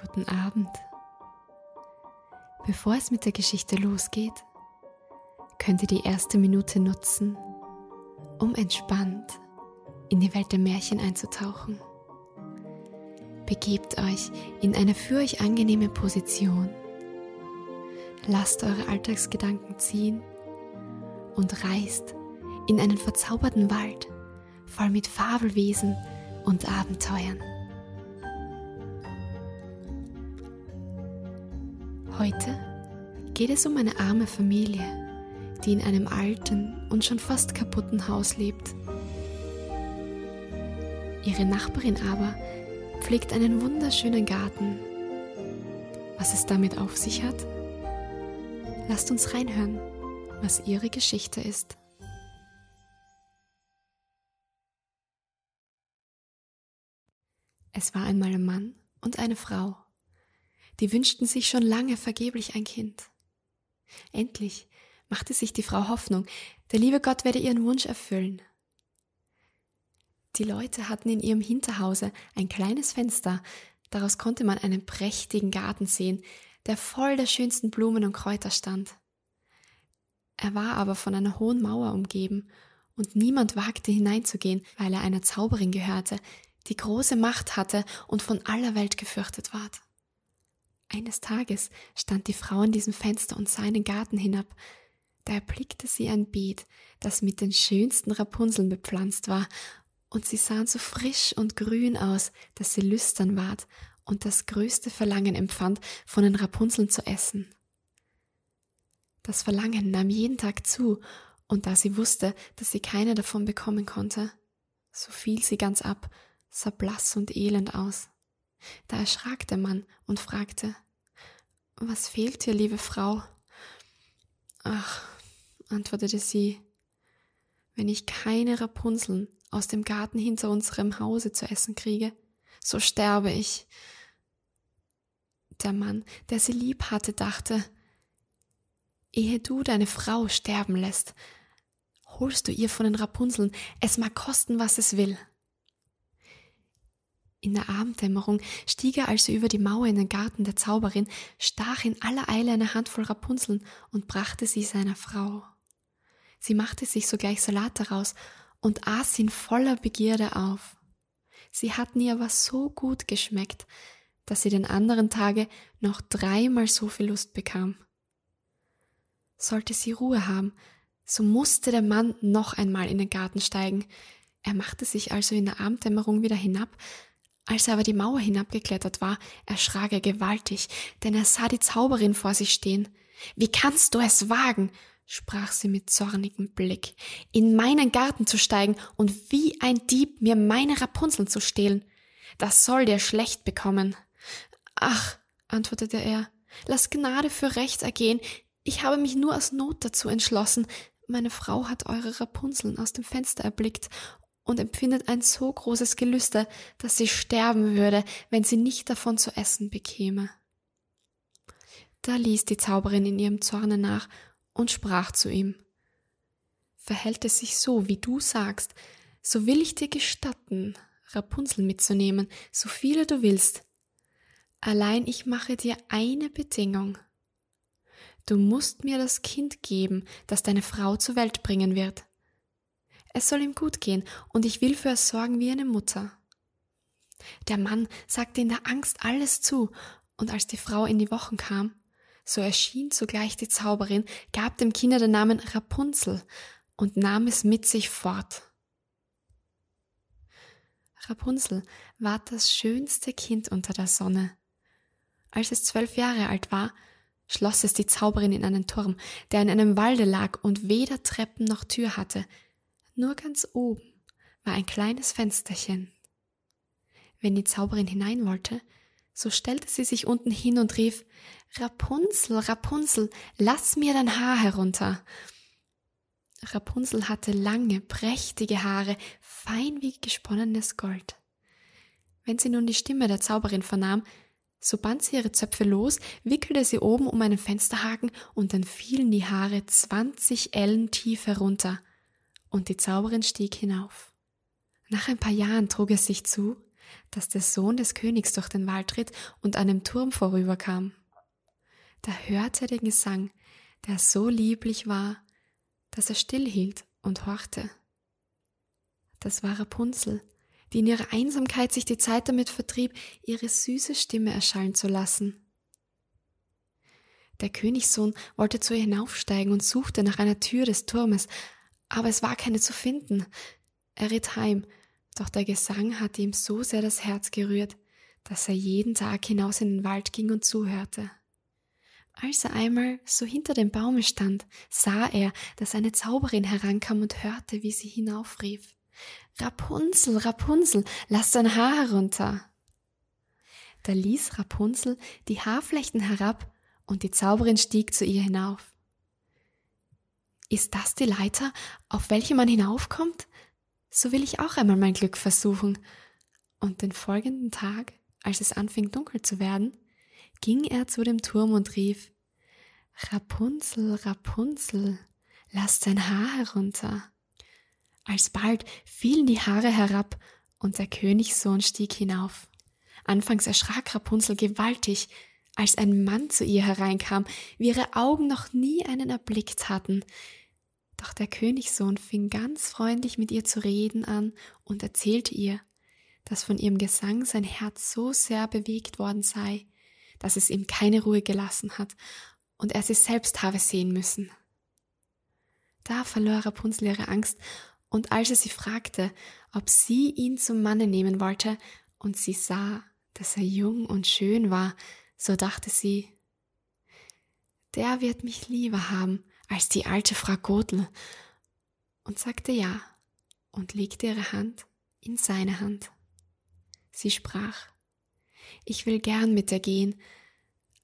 Guten Abend. Bevor es mit der Geschichte losgeht, könnt ihr die erste Minute nutzen, um entspannt in die Welt der Märchen einzutauchen. Begebt euch in eine für euch angenehme Position. Lasst eure Alltagsgedanken ziehen und reist in einen verzauberten Wald voll mit Fabelwesen und Abenteuern. Heute geht es um eine arme Familie, die in einem alten und schon fast kaputten Haus lebt. Ihre Nachbarin aber pflegt einen wunderschönen Garten. Was es damit auf sich hat? Lasst uns reinhören, was ihre Geschichte ist. Es war einmal ein Mann und eine Frau. Die wünschten sich schon lange vergeblich ein Kind. Endlich machte sich die Frau Hoffnung, der liebe Gott werde ihren Wunsch erfüllen. Die Leute hatten in ihrem Hinterhause ein kleines Fenster, daraus konnte man einen prächtigen Garten sehen, der voll der schönsten Blumen und Kräuter stand. Er war aber von einer hohen Mauer umgeben, und niemand wagte hineinzugehen, weil er einer Zauberin gehörte, die große Macht hatte und von aller Welt gefürchtet ward. Eines Tages stand die Frau an diesem Fenster und sah in den Garten hinab. Da erblickte sie ein Beet, das mit den schönsten Rapunzeln bepflanzt war, und sie sahen so frisch und grün aus, dass sie lüstern ward und das größte Verlangen empfand, von den Rapunzeln zu essen. Das Verlangen nahm jeden Tag zu, und da sie wusste, dass sie keine davon bekommen konnte, so fiel sie ganz ab sah blass und elend aus. Da erschrak der Mann und fragte, Was fehlt dir, liebe Frau? Ach, antwortete sie, wenn ich keine Rapunzeln aus dem Garten hinter unserem Hause zu essen kriege, so sterbe ich. Der Mann, der sie lieb hatte, dachte, ehe du deine Frau sterben lässt, holst du ihr von den Rapunzeln, es mag kosten, was es will. In der Abenddämmerung stieg er also über die Mauer in den Garten der Zauberin, stach in aller Eile eine Handvoll Rapunzeln und brachte sie seiner Frau. Sie machte sich sogleich Salat daraus und aß ihn voller Begierde auf. Sie hatten ihr aber so gut geschmeckt, dass sie den anderen Tage noch dreimal so viel Lust bekam. Sollte sie Ruhe haben, so musste der Mann noch einmal in den Garten steigen. Er machte sich also in der Abenddämmerung wieder hinab, als er aber die Mauer hinabgeklettert war, erschrak er gewaltig, denn er sah die Zauberin vor sich stehen. Wie kannst du es wagen? sprach sie mit zornigem Blick, in meinen Garten zu steigen und wie ein Dieb mir meine Rapunzeln zu stehlen. Das soll dir schlecht bekommen. Ach, antwortete er, lass Gnade für Recht ergehen. Ich habe mich nur aus Not dazu entschlossen. Meine Frau hat eure Rapunzeln aus dem Fenster erblickt und empfindet ein so großes Gelüste, dass sie sterben würde, wenn sie nicht davon zu essen bekäme. Da ließ die Zauberin in ihrem Zorne nach und sprach zu ihm Verhält es sich so, wie du sagst, so will ich dir gestatten, Rapunzel mitzunehmen, so viele du willst. Allein ich mache dir eine Bedingung. Du musst mir das Kind geben, das deine Frau zur Welt bringen wird. Es soll ihm gut gehen, und ich will für es sorgen wie eine Mutter. Der Mann sagte in der Angst alles zu, und als die Frau in die Wochen kam, so erschien zugleich die Zauberin, gab dem Kinder den Namen Rapunzel und nahm es mit sich fort. Rapunzel war das schönste Kind unter der Sonne. Als es zwölf Jahre alt war, schloss es die Zauberin in einen Turm, der in einem Walde lag und weder Treppen noch Tür hatte, nur ganz oben war ein kleines Fensterchen. Wenn die Zauberin hinein wollte, so stellte sie sich unten hin und rief Rapunzel, Rapunzel, lass mir dein Haar herunter. Rapunzel hatte lange, prächtige Haare, fein wie gesponnenes Gold. Wenn sie nun die Stimme der Zauberin vernahm, so band sie ihre Zöpfe los, wickelte sie oben um einen Fensterhaken und dann fielen die Haare zwanzig Ellen tief herunter und die Zauberin stieg hinauf. Nach ein paar Jahren trug es sich zu, dass der Sohn des Königs durch den Wald ritt und an dem Turm vorüberkam. Da hörte er den Gesang, der so lieblich war, dass er stillhielt und horchte. Das war Rapunzel, die in ihrer Einsamkeit sich die Zeit damit vertrieb, ihre süße Stimme erschallen zu lassen. Der Königssohn wollte zu ihr hinaufsteigen und suchte nach einer Tür des Turmes, aber es war keine zu finden. Er ritt heim, doch der Gesang hatte ihm so sehr das Herz gerührt, dass er jeden Tag hinaus in den Wald ging und zuhörte. Als er einmal so hinter dem Baume stand, sah er, dass eine Zauberin herankam und hörte, wie sie hinaufrief. Rapunzel, Rapunzel, lass dein Haar herunter. Da ließ Rapunzel die Haarflechten herab und die Zauberin stieg zu ihr hinauf. Ist das die Leiter, auf welche man hinaufkommt? So will ich auch einmal mein Glück versuchen. Und den folgenden Tag, als es anfing dunkel zu werden, ging er zu dem Turm und rief Rapunzel, Rapunzel, lass dein Haar herunter. Alsbald fielen die Haare herab und der Königssohn stieg hinauf. Anfangs erschrak Rapunzel gewaltig, als ein Mann zu ihr hereinkam, wie ihre Augen noch nie einen erblickt hatten. Doch der Königssohn fing ganz freundlich mit ihr zu reden an und erzählte ihr, dass von ihrem Gesang sein Herz so sehr bewegt worden sei, dass es ihm keine Ruhe gelassen hat und er sie selbst habe sehen müssen. Da verlor Rapunzel ihre Angst, und als er sie fragte, ob sie ihn zum Manne nehmen wollte, und sie sah, dass er jung und schön war, so dachte sie, der wird mich lieber haben als die alte Frau Gotl, und sagte ja und legte ihre Hand in seine Hand. Sie sprach, ich will gern mit dir gehen,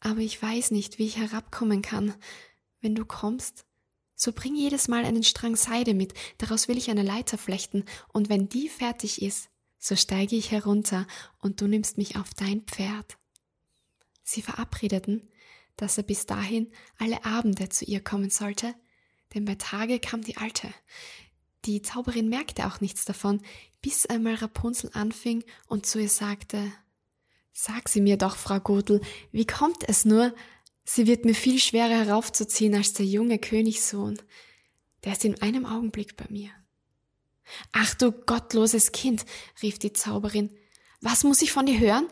aber ich weiß nicht, wie ich herabkommen kann. Wenn du kommst, so bring jedes Mal einen Strang Seide mit, daraus will ich eine Leiter flechten, und wenn die fertig ist, so steige ich herunter, und du nimmst mich auf dein Pferd. Sie verabredeten, dass er bis dahin alle Abende zu ihr kommen sollte, denn bei Tage kam die Alte. Die Zauberin merkte auch nichts davon, bis einmal Rapunzel anfing und zu ihr sagte, Sag sie mir doch, Frau Gotel, wie kommt es nur? Sie wird mir viel schwerer heraufzuziehen als der junge Königssohn. Der ist in einem Augenblick bei mir. Ach du gottloses Kind, rief die Zauberin, was muss ich von dir hören?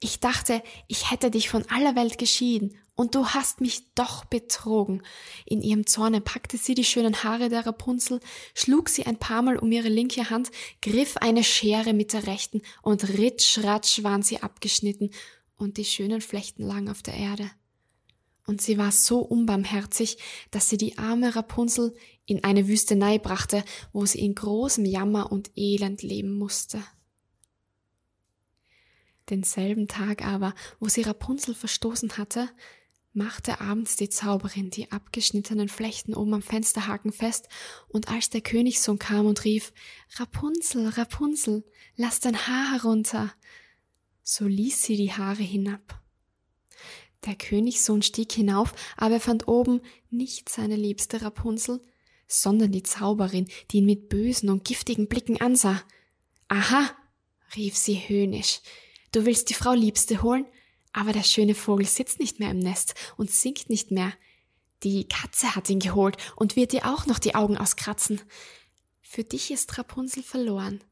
Ich dachte, ich hätte dich von aller Welt geschieden und du hast mich doch betrogen. In ihrem Zorne packte sie die schönen Haare der Rapunzel, schlug sie ein paar Mal um ihre linke Hand, griff eine Schere mit der rechten und ritsch ratsch waren sie abgeschnitten und die schönen Flechten lagen auf der Erde. Und sie war so unbarmherzig, dass sie die arme Rapunzel in eine Wüstenei brachte, wo sie in großem Jammer und Elend leben musste. Denselben Tag aber, wo sie Rapunzel verstoßen hatte, machte abends die Zauberin die abgeschnittenen Flechten oben am Fensterhaken fest, und als der Königssohn kam und rief Rapunzel, Rapunzel, lass dein Haar herunter, so ließ sie die Haare hinab. Der Königssohn stieg hinauf, aber er fand oben nicht seine liebste Rapunzel, sondern die Zauberin, die ihn mit bösen und giftigen Blicken ansah. Aha, rief sie höhnisch, du willst die Frau Liebste holen? Aber der schöne Vogel sitzt nicht mehr im Nest und singt nicht mehr. Die Katze hat ihn geholt und wird dir auch noch die Augen auskratzen. Für dich ist Rapunzel verloren.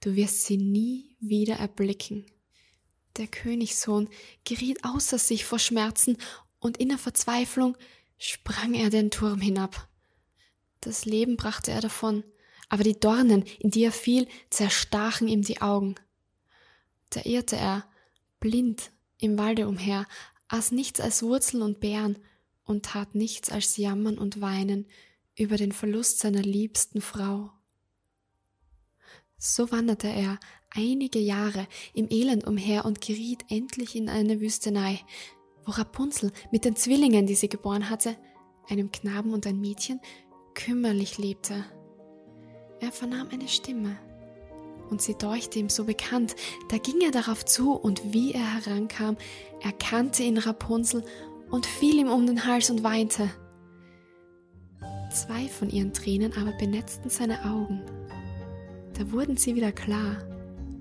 Du wirst sie nie wieder erblicken. Der Königssohn geriet außer sich vor Schmerzen und in der Verzweiflung sprang er den Turm hinab. Das Leben brachte er davon, aber die Dornen, in die er fiel, zerstachen ihm die Augen. Da irrte er, blind im Walde umher, aß nichts als Wurzeln und Beeren und tat nichts als jammern und weinen über den Verlust seiner liebsten Frau. So wanderte er einige Jahre im Elend umher und geriet endlich in eine Wüstenei, wo Rapunzel mit den Zwillingen, die sie geboren hatte, einem Knaben und ein Mädchen, kümmerlich lebte. Er vernahm eine Stimme und sie deuchte ihm so bekannt. Da ging er darauf zu, und wie er herankam, erkannte ihn Rapunzel und fiel ihm um den Hals und weinte. Zwei von ihren Tränen aber benetzten seine Augen. Da wurden sie wieder klar,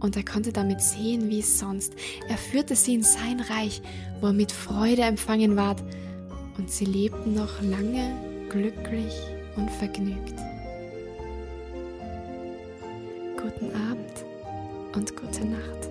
und er konnte damit sehen wie sonst. Er führte sie in sein Reich, wo er mit Freude empfangen ward, und sie lebten noch lange glücklich und vergnügt. Guten Abend und gute Nacht.